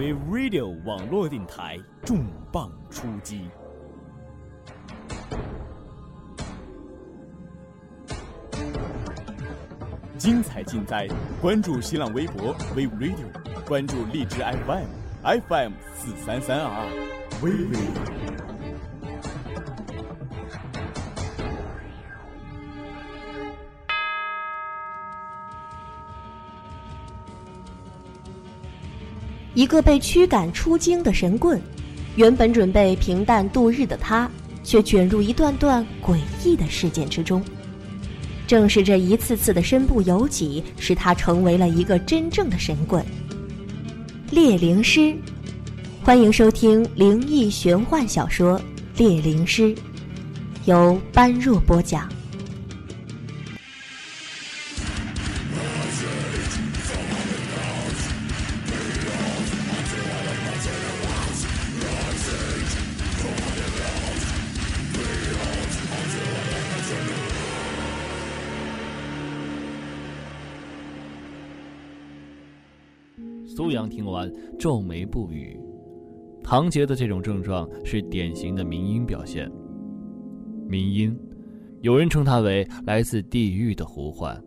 v Radio 网络电台重磅出击，精彩尽在关注新浪微博 v Radio，关注荔枝 FM FM 四三三二二 We Radio。一个被驱赶出京的神棍，原本准备平淡度日的他，却卷入一段段诡异的事件之中。正是这一次次的身不由己，使他成为了一个真正的神棍——猎灵师。欢迎收听灵异玄幻小说《猎灵师》，由般若播讲。皱眉不语。唐杰的这种症状是典型的冥音表现。冥音，有人称它为来自地狱的呼唤，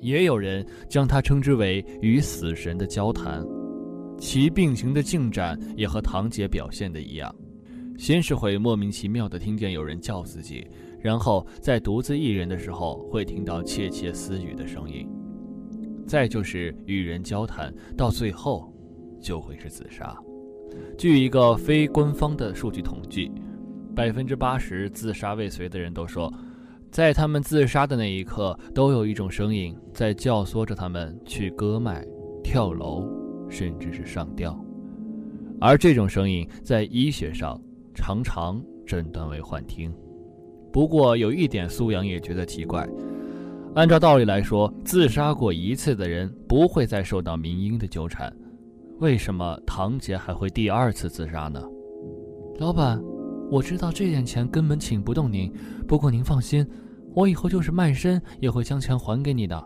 也有人将它称之为与死神的交谈。其病情的进展也和唐杰表现的一样，先是会莫名其妙的听见有人叫自己，然后在独自一人的时候会听到窃窃私语的声音。再就是与人交谈，到最后，就会是自杀。据一个非官方的数据统计，百分之八十自杀未遂的人都说，在他们自杀的那一刻，都有一种声音在教唆着他们去割脉、跳楼，甚至是上吊。而这种声音在医学上常常诊断为幻听。不过有一点，苏阳也觉得奇怪。按照道理来说，自杀过一次的人不会再受到民音的纠缠，为什么唐杰还会第二次自杀呢？老板，我知道这点钱根本请不动您，不过您放心，我以后就是卖身也会将钱还给你的。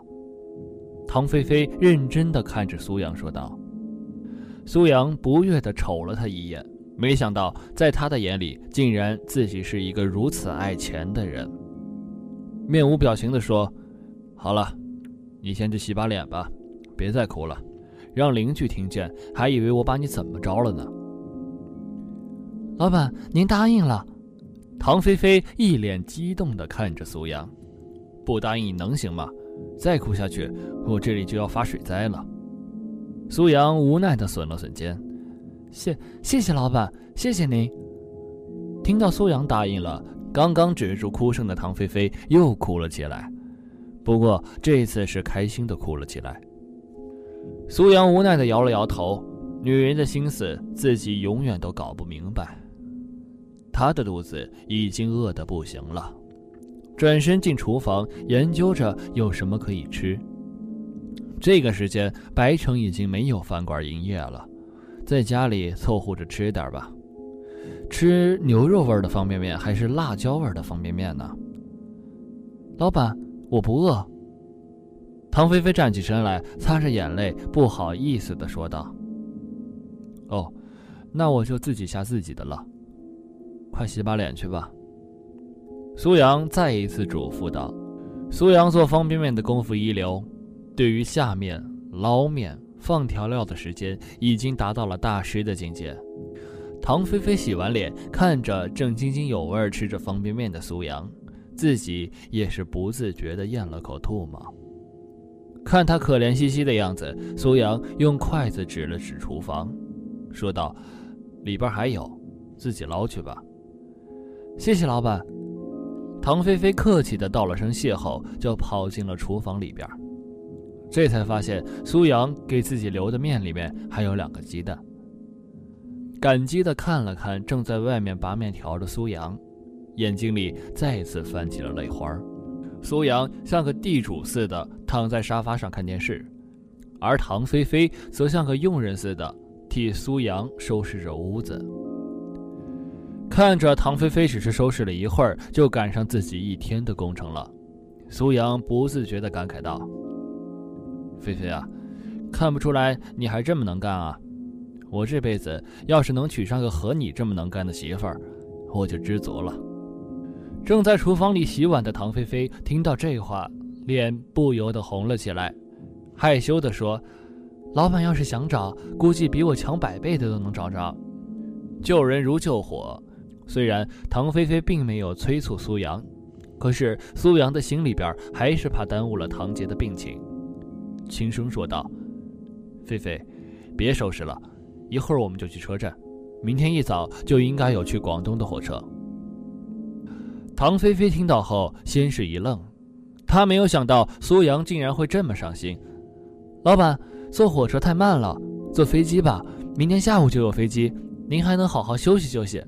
唐菲菲认真地看着苏阳说道。苏阳不悦地瞅了他一眼，没想到在他的眼里，竟然自己是一个如此爱钱的人，面无表情地说。好了，你先去洗把脸吧，别再哭了，让邻居听见还以为我把你怎么着了呢。老板，您答应了。唐菲菲一脸激动地看着苏阳，不答应你能行吗？再哭下去，我这里就要发水灾了。苏阳无奈地耸了耸肩，谢谢谢老板，谢谢您。听到苏阳答应了，刚刚止住哭声的唐菲菲又哭了起来。不过这次是开心的哭了起来。苏阳无奈的摇了摇头，女人的心思自己永远都搞不明白。他的肚子已经饿得不行了，转身进厨房研究着有什么可以吃。这个时间，白城已经没有饭馆营业了，在家里凑合着吃点吧。吃牛肉味的方便面还是辣椒味的方便面呢？老板。我不饿。唐菲菲站起身来，擦着眼泪，不好意思地说道：“哦，那我就自己下自己的了。快洗把脸去吧。”苏阳再一次嘱咐道。苏阳做方便面的功夫一流，对于下面捞面、放调料的时间，已经达到了大师的境界。唐菲菲洗完脸，看着正津津有味吃着方便面的苏阳。自己也是不自觉地咽了口唾沫。看他可怜兮兮的样子，苏阳用筷子指了指厨房，说道：“里边还有，自己捞去吧。”谢谢老板。唐菲菲客气的道了声谢后，就跑进了厨房里边。这才发现苏阳给自己留的面里面还有两个鸡蛋。感激的看了看正在外面拔面条的苏阳。眼睛里再次泛起了泪花苏阳像个地主似的躺在沙发上看电视，而唐菲菲则像个佣人似的替苏阳收拾着屋子。看着唐菲菲只是收拾了一会儿，就赶上自己一天的工程了，苏阳不自觉地感慨道：“菲菲啊，看不出来你还这么能干啊！我这辈子要是能娶上个和你这么能干的媳妇儿，我就知足了。正在厨房里洗碗的唐菲菲听到这话，脸不由得红了起来，害羞地说：“老板要是想找，估计比我强百倍的都能找着。”救人如救火，虽然唐菲菲并没有催促苏阳，可是苏阳的心里边还是怕耽误了唐杰的病情，轻声说道：“菲菲，别收拾了，一会儿我们就去车站，明天一早就应该有去广东的火车。”唐菲菲听到后，先是一愣，她没有想到苏阳竟然会这么上心。老板，坐火车太慢了，坐飞机吧，明天下午就有飞机。您还能好好休息休息。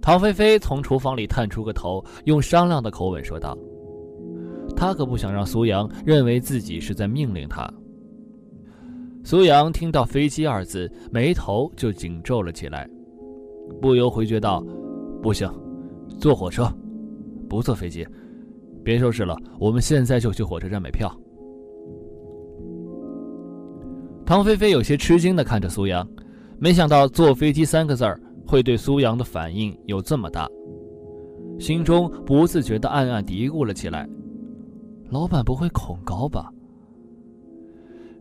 唐菲菲从厨房里探出个头，用商量的口吻说道：“她可不想让苏阳认为自己是在命令他。”苏阳听到“飞机”二字，眉头就紧皱了起来，不由回绝道：“不行，坐火车，不坐飞机。别收拾了，我们现在就去火车站买票。”唐菲菲有些吃惊的看着苏阳。没想到“坐飞机”三个字儿会对苏阳的反应有这么大，心中不自觉的暗暗嘀咕了起来：“老板不会恐高吧？”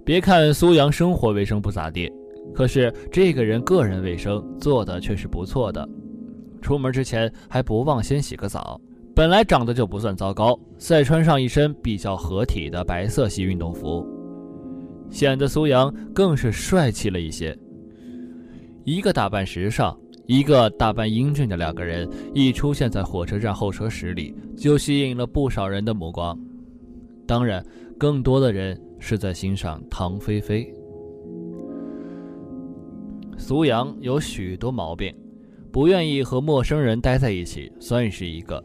别看苏阳生活卫生不咋地，可是这个人个人卫生做的却是不错的。出门之前还不忘先洗个澡，本来长得就不算糟糕，再穿上一身比较合体的白色系运动服，显得苏阳更是帅气了一些。一个打扮时尚，一个打扮英俊的两个人一出现在火车站候车室里，就吸引了不少人的目光。当然，更多的人是在欣赏唐菲菲。苏阳有许多毛病，不愿意和陌生人待在一起，算是一个。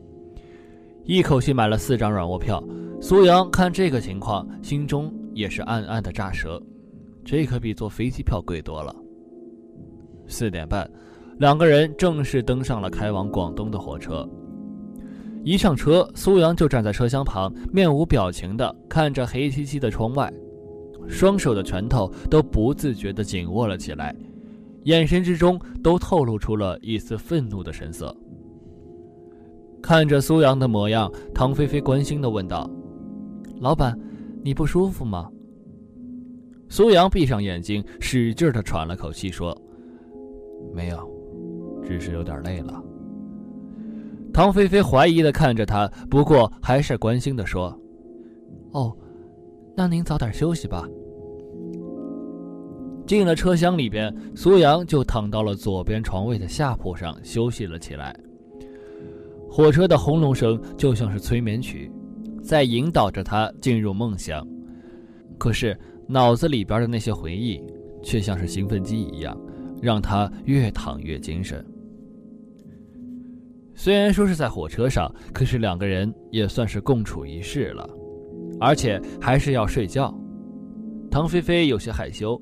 一口气买了四张软卧票，苏阳看这个情况，心中也是暗暗的炸舌，这可比坐飞机票贵多了。四点半，两个人正式登上了开往广东的火车。一上车，苏阳就站在车厢旁，面无表情的看着黑漆漆的窗外，双手的拳头都不自觉的紧握了起来，眼神之中都透露出了一丝愤怒的神色。看着苏阳的模样，唐菲菲关心的问道：“老板，你不舒服吗？”苏阳闭上眼睛，使劲的喘了口气，说。没有，只是有点累了。唐菲菲怀疑的看着他，不过还是关心的说：“哦，那您早点休息吧。”进了车厢里边，苏阳就躺到了左边床位的下铺上休息了起来。火车的轰隆声就像是催眠曲，在引导着他进入梦乡。可是脑子里边的那些回忆，却像是兴奋剂一样。让他越躺越精神。虽然说是在火车上，可是两个人也算是共处一室了，而且还是要睡觉。唐菲菲有些害羞，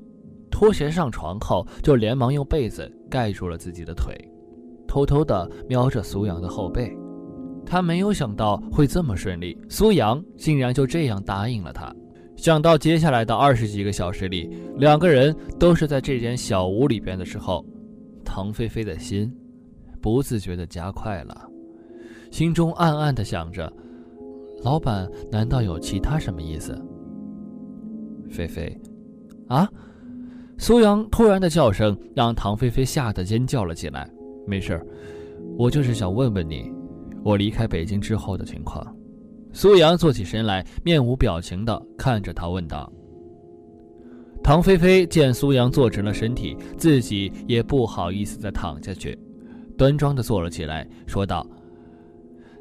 拖鞋上床后就连忙用被子盖住了自己的腿，偷偷地瞄着苏阳的后背。他没有想到会这么顺利，苏阳竟然就这样答应了他。想到接下来的二十几个小时里，两个人都是在这间小屋里边的时候，唐菲菲的心不自觉地加快了，心中暗暗地想着：老板难道有其他什么意思？菲菲，啊！苏阳突然的叫声让唐菲菲吓得尖叫了起来。没事我就是想问问你，我离开北京之后的情况。苏阳坐起身来，面无表情的看着他，问道：“唐菲菲见苏阳坐直了身体，自己也不好意思再躺下去，端庄的坐了起来，说道：‘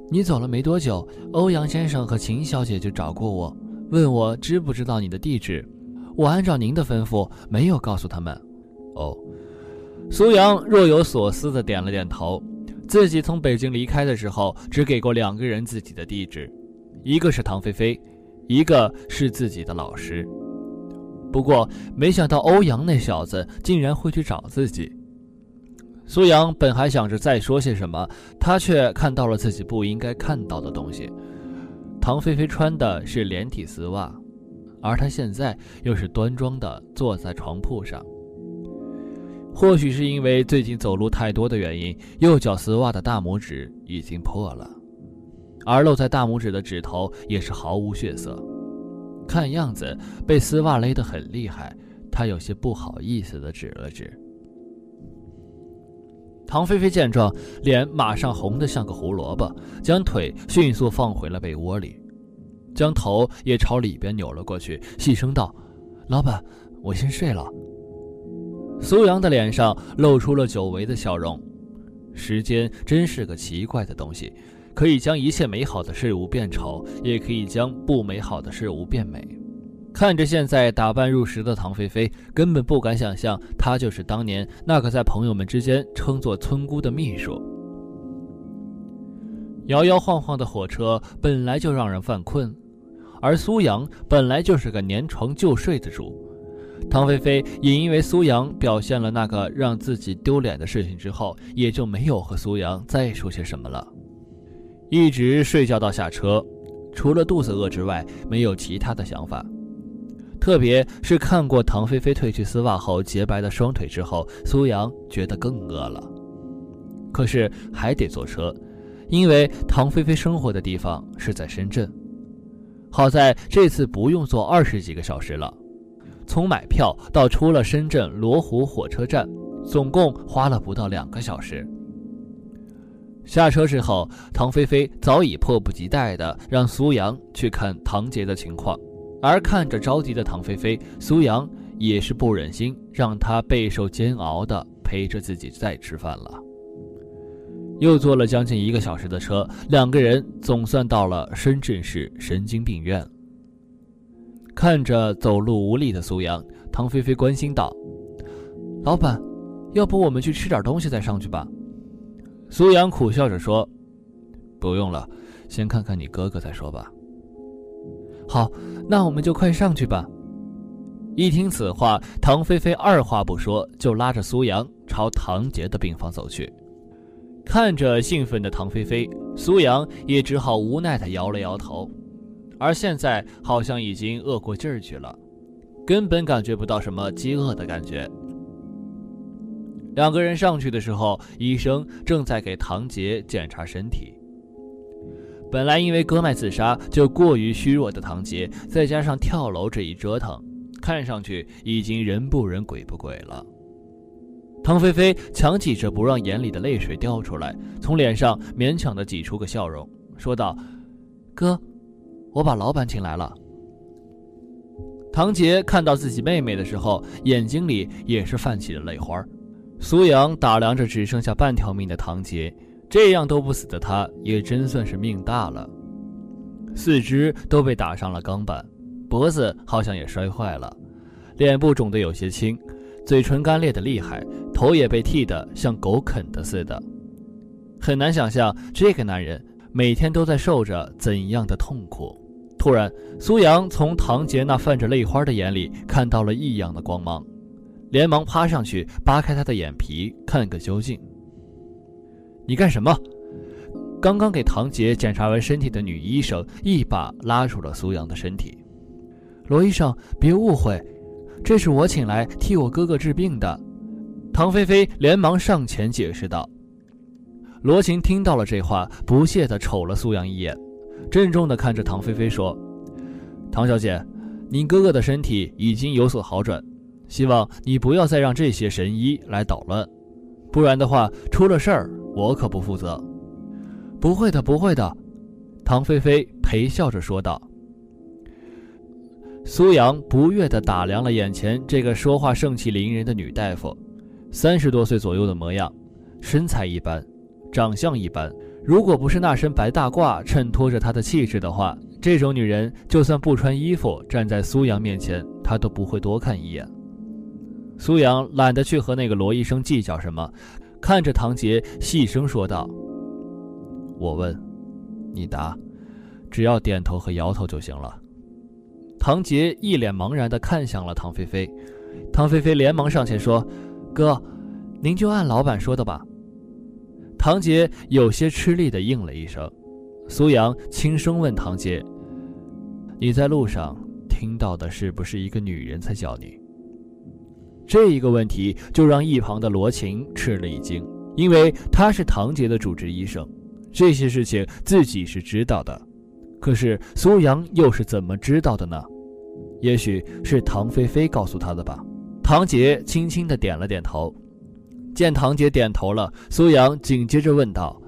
你走了没多久，欧阳先生和秦小姐就找过我，问我知不知道你的地址。我按照您的吩咐，没有告诉他们。’哦。”苏阳若有所思地点了点头，自己从北京离开的时候，只给过两个人自己的地址。一个是唐菲菲，一个是自己的老师。不过没想到欧阳那小子竟然会去找自己。苏阳本还想着再说些什么，他却看到了自己不应该看到的东西。唐菲菲穿的是连体丝袜，而他现在又是端庄的坐在床铺上。或许是因为最近走路太多的原因，右脚丝袜的大拇指已经破了，而露在大拇指的指头也是毫无血色，看样子被丝袜勒得很厉害。他有些不好意思的指了指。唐菲菲见状，脸马上红得像个胡萝卜，将腿迅速放回了被窝里，将头也朝里边扭了过去，细声道：“老板，我先睡了。”苏阳的脸上露出了久违的笑容。时间真是个奇怪的东西，可以将一切美好的事物变丑，也可以将不美好的事物变美。看着现在打扮入时的唐菲菲，根本不敢想象她就是当年那个在朋友们之间称作村姑的秘书。摇摇晃晃的火车本来就让人犯困，而苏阳本来就是个粘床就睡的主。唐菲菲也因为苏阳表现了那个让自己丢脸的事情之后，也就没有和苏阳再说些什么了，一直睡觉到下车，除了肚子饿之外，没有其他的想法。特别是看过唐菲菲褪去丝袜后洁白的双腿之后，苏阳觉得更饿了。可是还得坐车，因为唐菲菲生活的地方是在深圳。好在这次不用坐二十几个小时了。从买票到出了深圳罗湖火车站，总共花了不到两个小时。下车之后，唐菲菲早已迫不及待地让苏阳去看唐杰的情况，而看着着急的唐菲菲，苏阳也是不忍心让她备受煎熬的陪着自己再吃饭了。又坐了将近一个小时的车，两个人总算到了深圳市神经病院。看着走路无力的苏阳，唐菲菲关心道：“老板，要不我们去吃点东西再上去吧？”苏阳苦笑着说：“不用了，先看看你哥哥再说吧。”好，那我们就快上去吧。一听此话，唐菲菲二话不说就拉着苏阳朝唐杰的病房走去。看着兴奋的唐菲菲，苏阳也只好无奈地摇了摇头。而现在好像已经饿过劲儿去了，根本感觉不到什么饥饿的感觉。两个人上去的时候，医生正在给唐杰检查身体。本来因为割脉自杀就过于虚弱的唐杰，再加上跳楼这一折腾，看上去已经人不人鬼不鬼了。唐菲菲强挤着不让眼里的泪水掉出来，从脸上勉强的挤出个笑容，说道：“哥。”我把老板请来了。唐杰看到自己妹妹的时候，眼睛里也是泛起了泪花。苏阳打量着只剩下半条命的唐杰，这样都不死的他，也真算是命大了。四肢都被打上了钢板，脖子好像也摔坏了，脸部肿得有些青，嘴唇干裂的厉害，头也被剃得像狗啃的似的。很难想象这个男人每天都在受着怎样的痛苦。突然，苏阳从唐杰那泛着泪花的眼里看到了异样的光芒，连忙趴上去扒开他的眼皮，看个究竟。你干什么？刚刚给唐杰检查完身体的女医生一把拉住了苏阳的身体。罗医生，别误会，这是我请来替我哥哥治病的。唐菲菲连忙上前解释道。罗琴听到了这话，不屑地瞅了苏阳一眼。郑重地看着唐菲菲说：“唐小姐，您哥哥的身体已经有所好转，希望你不要再让这些神医来捣乱，不然的话，出了事儿我可不负责。”“不会的，不会的。”唐菲菲陪笑着说道。苏阳不悦地打量了眼前这个说话盛气凌人的女大夫，三十多岁左右的模样，身材一般，长相一般。如果不是那身白大褂衬托着她的气质的话，这种女人就算不穿衣服站在苏阳面前，他都不会多看一眼。苏阳懒得去和那个罗医生计较什么，看着唐杰细声说道：“我问，你答，只要点头和摇头就行了。”唐杰一脸茫然地看向了唐菲菲，唐菲菲连忙上前说：“哥，您就按老板说的吧。”唐杰有些吃力地应了一声，苏阳轻声问唐杰：“你在路上听到的是不是一个女人在叫你？”这一个问题就让一旁的罗晴吃了一惊，因为他是唐杰的主治医生，这些事情自己是知道的。可是苏阳又是怎么知道的呢？也许是唐菲菲告诉他的吧。唐杰轻轻的点了点头。见唐杰点头了，苏阳紧接着问道：“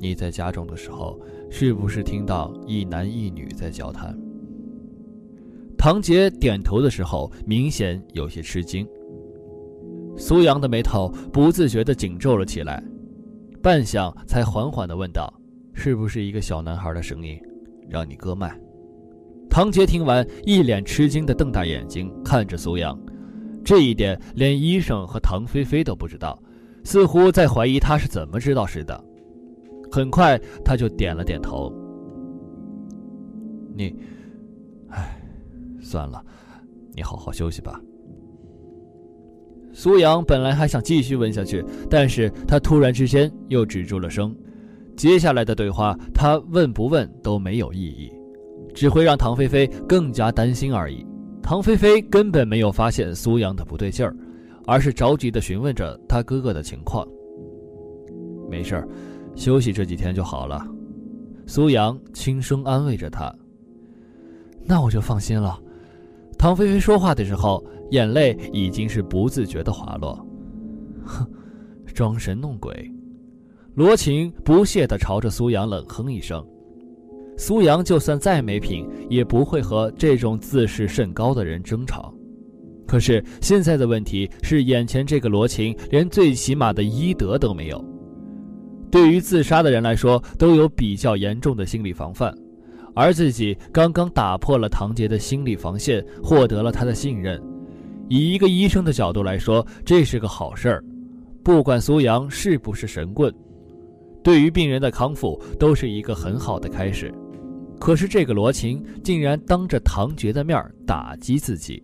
你在家中的时候，是不是听到一男一女在交谈？”唐杰点头的时候，明显有些吃惊。苏阳的眉头不自觉地紧皱了起来，半晌才缓缓地问道：“是不是一个小男孩的声音，让你割脉？”唐杰听完，一脸吃惊地瞪大眼睛看着苏阳。这一点连医生和唐菲菲都不知道，似乎在怀疑他是怎么知道似的。很快，他就点了点头。你，唉，算了，你好好休息吧。苏阳本来还想继续问下去，但是他突然之间又止住了声。接下来的对话，他问不问都没有意义。只会让唐菲菲更加担心而已。唐菲菲根本没有发现苏阳的不对劲儿，而是着急地询问着他哥哥的情况。没事儿，休息这几天就好了。苏阳轻声安慰着他。那我就放心了。唐菲菲说话的时候，眼泪已经是不自觉地滑落。哼，装神弄鬼。罗晴不屑地朝着苏阳冷哼一声。苏阳就算再没品，也不会和这种自视甚高的人争吵。可是现在的问题是，眼前这个罗晴连最起码的医德都没有。对于自杀的人来说，都有比较严重的心理防范，而自己刚刚打破了唐杰的心理防线，获得了他的信任。以一个医生的角度来说，这是个好事儿。不管苏阳是不是神棍，对于病人的康复都是一个很好的开始。可是这个罗晴竟然当着唐杰的面打击自己。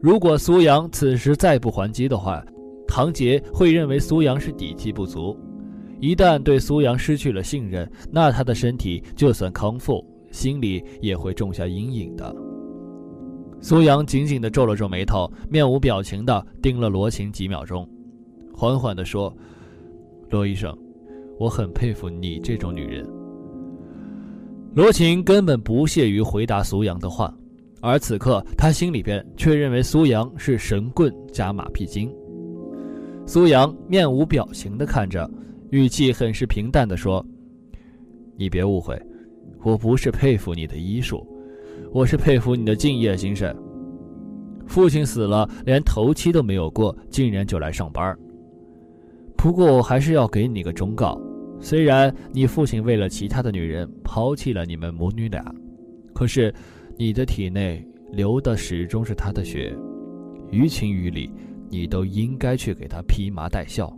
如果苏阳此时再不还击的话，唐杰会认为苏阳是底气不足。一旦对苏阳失去了信任，那他的身体就算康复，心里也会种下阴影的。苏阳紧紧地皱了皱眉头，面无表情地盯了罗晴几秒钟，缓缓地说：“罗医生，我很佩服你这种女人。”罗晴根本不屑于回答苏阳的话，而此刻他心里边却认为苏阳是神棍加马屁精。苏阳面无表情地看着，语气很是平淡地说：“你别误会，我不是佩服你的医术，我是佩服你的敬业精神。父亲死了，连头七都没有过，竟然就来上班。不过我还是要给你个忠告。”虽然你父亲为了其他的女人抛弃了你们母女俩，可是你的体内流的始终是他的血，于情于理，你都应该去给他披麻戴孝。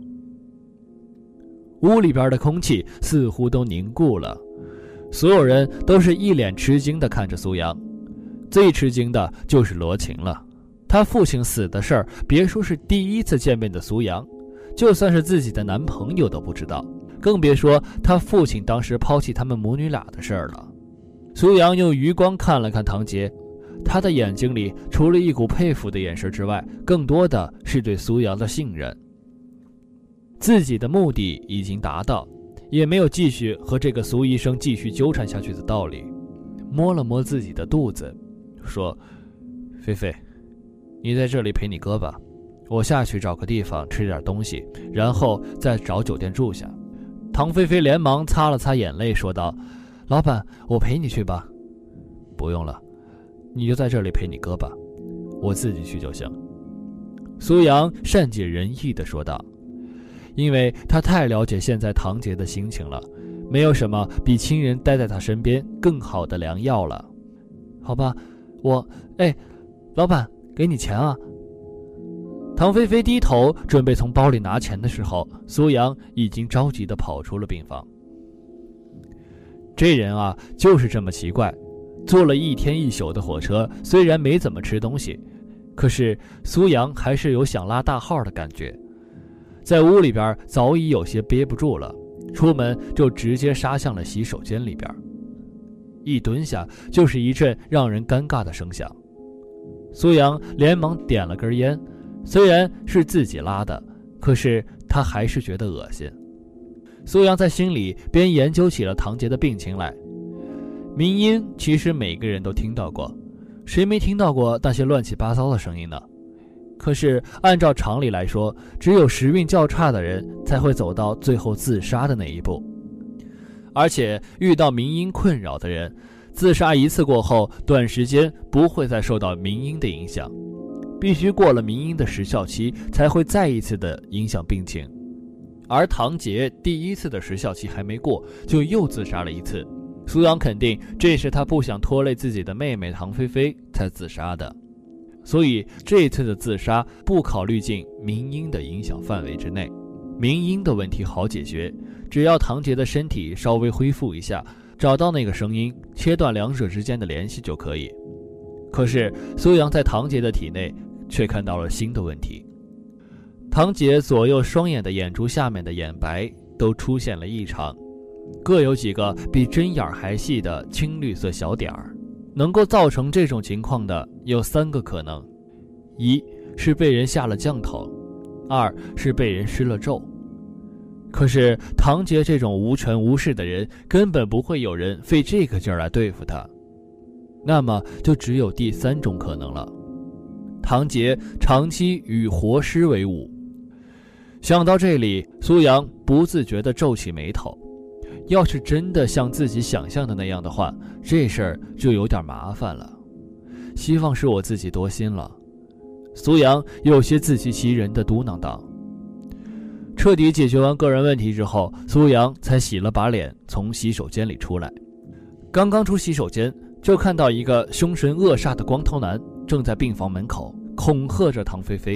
屋里边的空气似乎都凝固了，所有人都是一脸吃惊的看着苏阳，最吃惊的就是罗晴了。他父亲死的事儿，别说是第一次见面的苏阳，就算是自己的男朋友都不知道。更别说他父亲当时抛弃他们母女俩的事儿了。苏阳用余光看了看唐杰，他的眼睛里除了一股佩服的眼神之外，更多的是对苏阳的信任。自己的目的已经达到，也没有继续和这个苏医生继续纠缠下去的道理。摸了摸自己的肚子，说：“菲菲，你在这里陪你哥吧，我下去找个地方吃点东西，然后再找酒店住下。”唐菲菲连忙擦了擦眼泪，说道：“老板，我陪你去吧。”“不用了，你就在这里陪你哥吧，我自己去就行。”苏阳善解人意地说道，因为他太了解现在唐杰的心情了，没有什么比亲人待在他身边更好的良药了。好吧，我……哎，老板，给你钱啊。唐菲菲低头准备从包里拿钱的时候，苏阳已经着急地跑出了病房。这人啊，就是这么奇怪。坐了一天一宿的火车，虽然没怎么吃东西，可是苏阳还是有想拉大号的感觉。在屋里边早已有些憋不住了，出门就直接杀向了洗手间里边。一蹲下，就是一阵让人尴尬的声响。苏阳连忙点了根烟。虽然是自己拉的，可是他还是觉得恶心。苏阳在心里边研究起了唐杰的病情来。鸣音其实每个人都听到过，谁没听到过那些乱七八糟的声音呢？可是按照常理来说，只有时运较差的人才会走到最后自杀的那一步。而且遇到鸣音困扰的人，自杀一次过后，短时间不会再受到鸣音的影响，必须过了鸣音的时效期，才会再一次的影响病情。而唐杰第一次的时效期还没过，就又自杀了一次。苏阳肯定这是他不想拖累自己的妹妹唐菲菲才自杀的，所以这一次的自杀不考虑进明英的影响范围之内。明英的问题好解决，只要唐杰的身体稍微恢复一下，找到那个声音，切断两者之间的联系就可以。可是苏阳在唐杰的体内却看到了新的问题。唐杰左右双眼的眼珠下面的眼白都出现了异常，各有几个比针眼还细的青绿色小点儿。能够造成这种情况的有三个可能：一是被人下了降头，二是被人施了咒。可是唐杰这种无权无势的人，根本不会有人费这个劲儿来对付他。那么就只有第三种可能了：唐杰长期与活尸为伍。想到这里，苏阳不自觉地皱起眉头。要是真的像自己想象的那样的话，这事儿就有点麻烦了。希望是我自己多心了。苏阳有些自欺欺人的嘟囔道。彻底解决完个人问题之后，苏阳才洗了把脸，从洗手间里出来。刚刚出洗手间，就看到一个凶神恶煞的光头男正在病房门口恐吓着唐菲菲。